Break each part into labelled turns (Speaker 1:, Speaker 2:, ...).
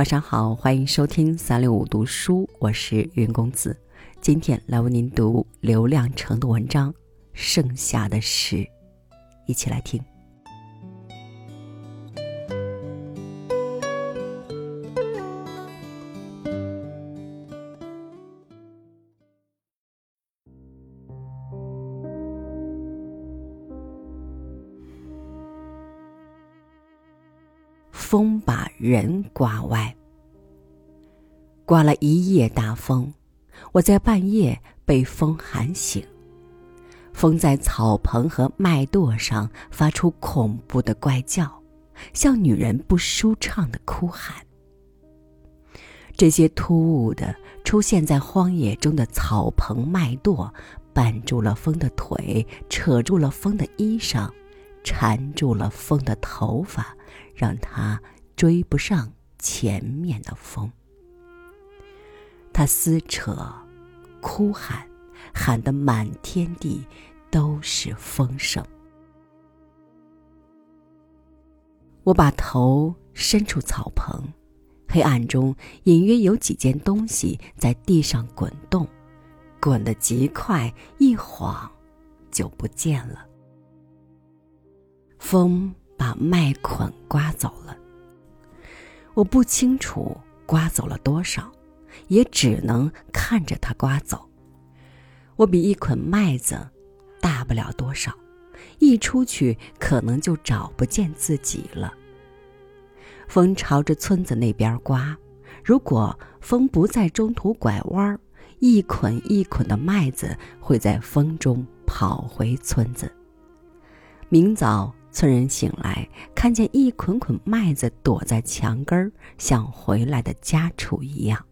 Speaker 1: 晚上好，欢迎收听三六五读书，我是云公子。今天来为您读刘亮程的文章《剩下的事》，一起来听。风把人刮歪，刮了一夜大风，我在半夜被风喊醒。风在草棚和麦垛上发出恐怖的怪叫，像女人不舒畅的哭喊。这些突兀的出现在荒野中的草棚麦垛，绊住了风的腿，扯住了风的衣裳，缠住了风的头发。让他追不上前面的风。他撕扯、哭喊，喊得满天地都是风声。我把头伸出草棚，黑暗中隐约有几件东西在地上滚动，滚得极快，一晃就不见了。风。把麦捆刮走了，我不清楚刮走了多少，也只能看着它刮走。我比一捆麦子大不了多少，一出去可能就找不见自己了。风朝着村子那边刮，如果风不在中途拐弯，一捆一捆的麦子会在风中跑回村子。明早。村人醒来，看见一捆捆麦子躲在墙根儿，像回来的家畜一样。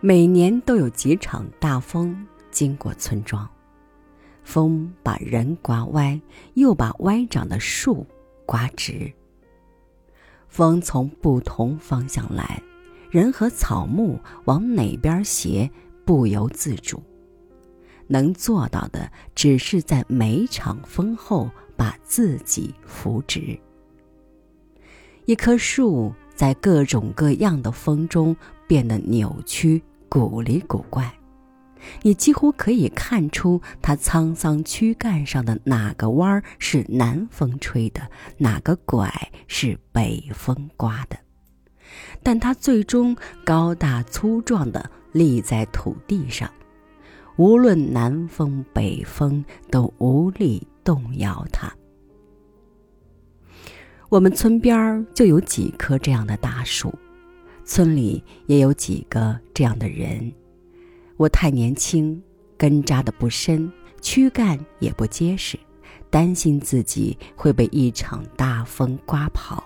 Speaker 1: 每年都有几场大风经过村庄，风把人刮歪，又把歪长的树刮直。风从不同方向来，人和草木往哪边斜，不由自主。能做到的，只是在每场风后把自己扶直。一棵树在各种各样的风中变得扭曲、古里古怪，你几乎可以看出它沧桑躯干上的哪个弯儿是南风吹的，哪个拐是北风刮的。但它最终高大粗壮地立在土地上。无论南风北风，都无力动摇它。我们村边儿就有几棵这样的大树，村里也有几个这样的人。我太年轻，根扎的不深，躯干也不结实，担心自己会被一场大风刮跑，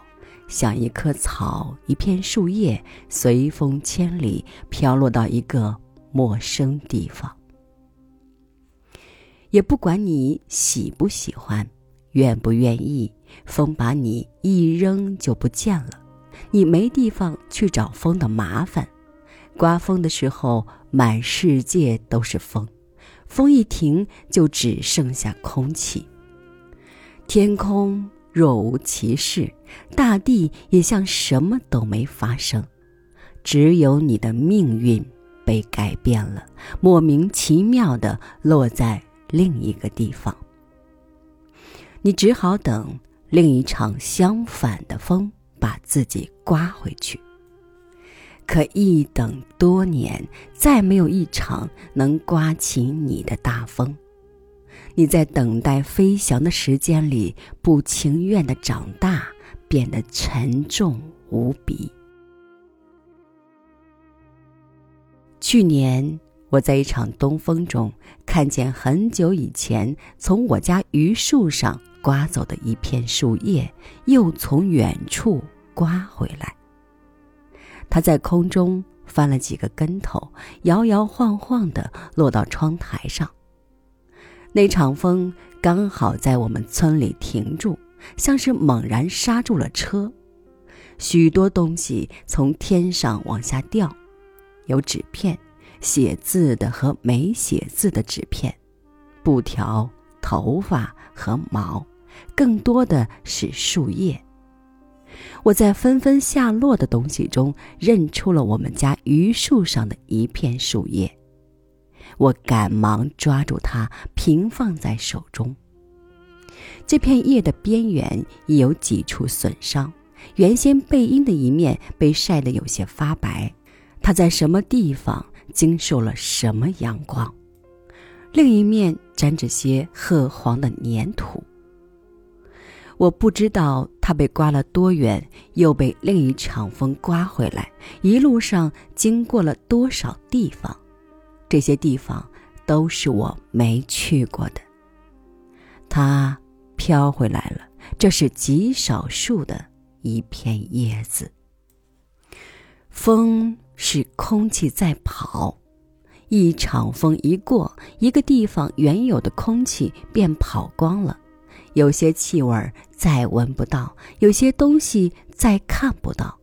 Speaker 1: 像一棵草、一片树叶，随风千里飘落到一个陌生地方。也不管你喜不喜欢，愿不愿意，风把你一扔就不见了，你没地方去找风的麻烦。刮风的时候，满世界都是风，风一停，就只剩下空气。天空若无其事，大地也像什么都没发生，只有你的命运被改变了，莫名其妙的落在。另一个地方，你只好等另一场相反的风把自己刮回去。可一等多年，再没有一场能刮起你的大风。你在等待飞翔的时间里，不情愿的长大，变得沉重无比。去年。我在一场东风中看见很久以前从我家榆树上刮走的一片树叶，又从远处刮回来。它在空中翻了几个跟头，摇摇晃晃地落到窗台上。那场风刚好在我们村里停住，像是猛然刹住了车。许多东西从天上往下掉，有纸片。写字的和没写字的纸片、布条、头发和毛，更多的是树叶。我在纷纷下落的东西中认出了我们家榆树上的一片树叶，我赶忙抓住它，平放在手中。这片叶的边缘已有几处损伤，原先背阴的一面被晒得有些发白。它在什么地方经受了什么阳光？另一面沾着些褐黄的粘土。我不知道它被刮了多远，又被另一场风刮回来，一路上经过了多少地方，这些地方都是我没去过的。它飘回来了，这是极少数的一片叶子。风是空气在跑，一场风一过，一个地方原有的空气便跑光了。有些气味再闻不到，有些东西再看不到。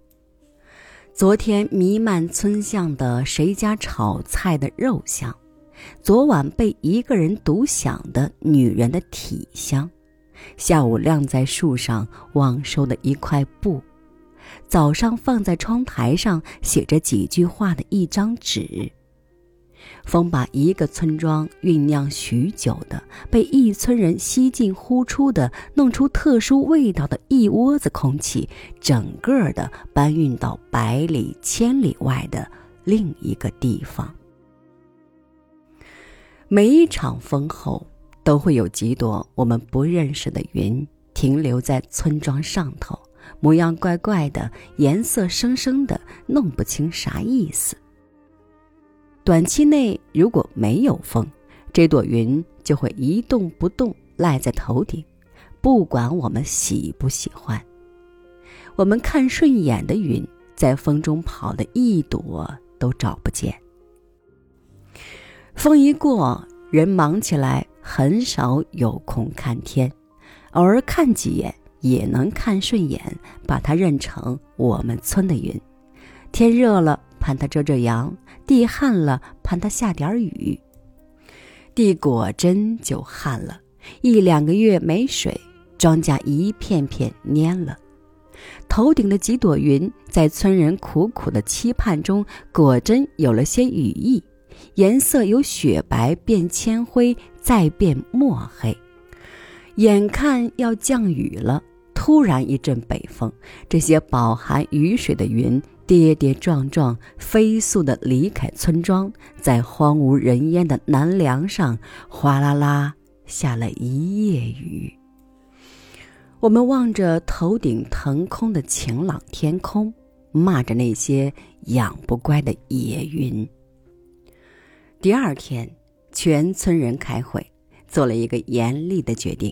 Speaker 1: 昨天弥漫村巷的谁家炒菜的肉香，昨晚被一个人独享的女人的体香，下午晾在树上忘收的一块布，早上放在窗台上写着几句话的一张纸。风把一个村庄酝酿许久的、被一村人吸进呼出的、弄出特殊味道的一窝子空气，整个的搬运到百里千里外的另一个地方。每一场风后，都会有几朵我们不认识的云停留在村庄上头，模样怪怪的，颜色生生的，弄不清啥意思。短期内如果没有风，这朵云就会一动不动赖在头顶，不管我们喜不喜欢。我们看顺眼的云，在风中跑的一朵都找不见。风一过，人忙起来，很少有空看天，偶尔看几眼也能看顺眼，把它认成我们村的云。天热了。盼它遮遮阳，地旱了，盼它下点雨。地果真就旱了，一两个月没水，庄稼一片片蔫了。头顶的几朵云，在村人苦苦的期盼中，果真有了些羽翼，颜色由雪白变铅灰，再变墨黑。眼看要降雨了，突然一阵北风，这些饱含雨水的云。跌跌撞撞，飞速地离开村庄，在荒无人烟的南梁上，哗啦啦下了一夜雨。我们望着头顶腾空的晴朗天空，骂着那些养不乖的野云。第二天，全村人开会，做了一个严厉的决定：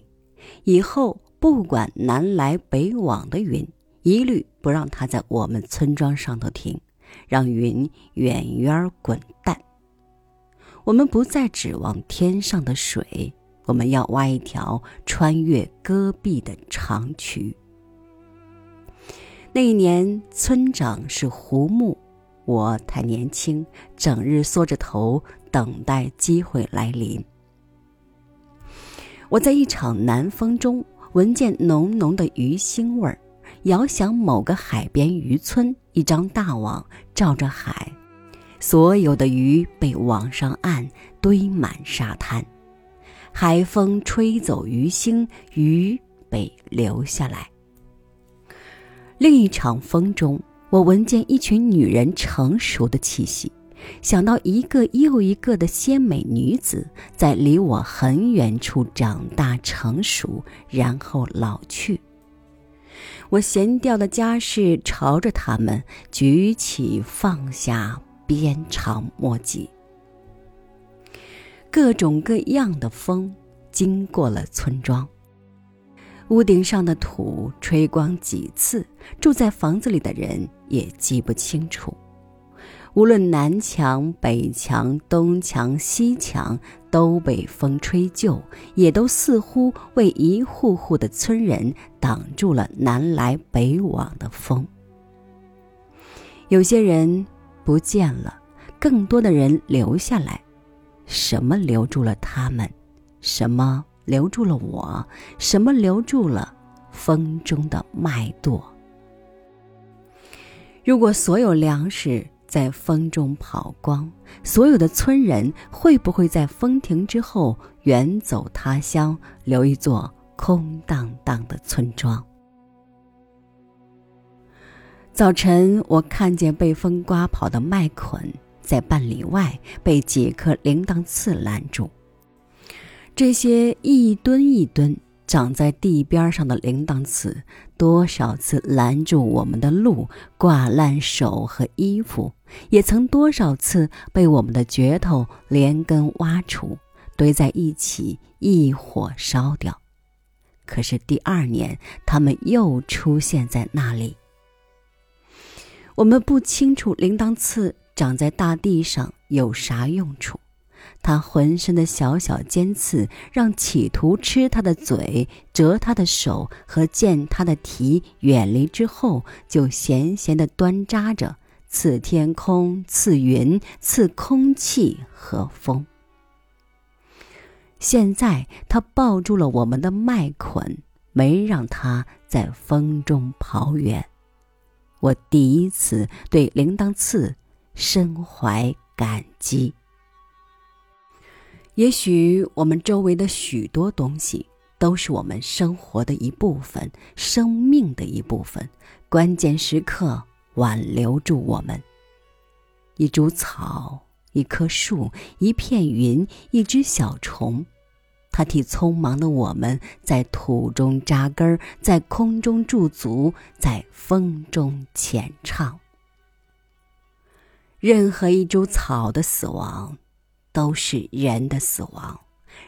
Speaker 1: 以后不管南来北往的云。一律不让它在我们村庄上头停，让云远远滚蛋。我们不再指望天上的水，我们要挖一条穿越戈壁的长渠。那一年，村长是胡木，我太年轻，整日缩着头等待机会来临。我在一场南风中闻见浓浓的鱼腥味儿。遥想某个海边渔村，一张大网罩着海，所有的鱼被网上岸，堆满沙滩。海风吹走鱼腥，鱼被留下来。另一场风中，我闻见一群女人成熟的气息，想到一个又一个的鲜美女子在离我很远处长大成熟，然后老去。我闲掉的家事，朝着他们举起放下，鞭长莫及。各种各样的风经过了村庄，屋顶上的土吹光几次，住在房子里的人也记不清楚。无论南墙、北墙、东墙、西墙，都被风吹旧，也都似乎为一户户的村人挡住了南来北往的风。有些人不见了，更多的人留下来。什么留住了他们？什么留住了我？什么留住了风中的麦垛？如果所有粮食在风中跑光，所有的村人会不会在风停之后远走他乡，留一座空荡荡的村庄？早晨，我看见被风刮跑的麦捆在半里外被几颗铃铛刺拦住。这些一吨一吨长在地边上的铃铛刺，多少次拦住我们的路，挂烂手和衣服，也曾多少次被我们的镢头连根挖除，堆在一起，一火烧掉。可是第二年，它们又出现在那里。我们不清楚铃铛刺长在大地上有啥用处。它浑身的小小尖刺，让企图吃它的嘴、折它的手和见它的蹄远离之后，就闲闲的端扎着，刺天空、刺云、刺空气和风。现在他抱住了我们的麦捆，没让它在风中跑远。我第一次对铃铛刺深怀感激。也许我们周围的许多东西都是我们生活的一部分，生命的一部分，关键时刻挽留住我们。一株草，一棵树，一片云，一只小虫，它替匆忙的我们在土中扎根，在空中驻足，在风中浅唱。任何一株草的死亡。都是人的死亡，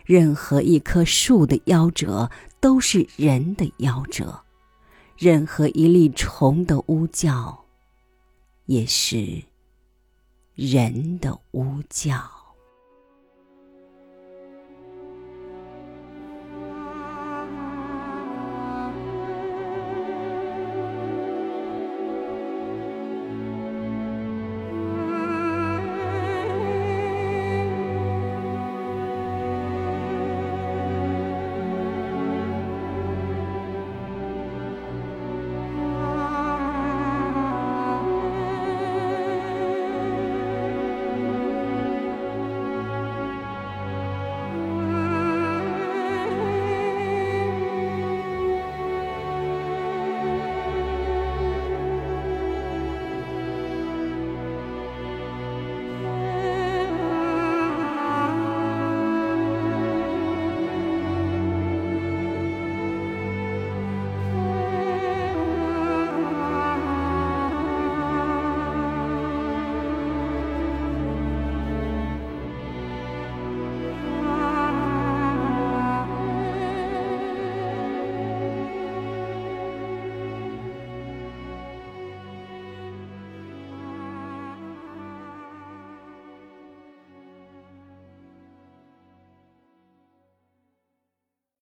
Speaker 1: 任何一棵树的夭折都是人的夭折，任何一粒虫的呜叫，也是人的呜叫。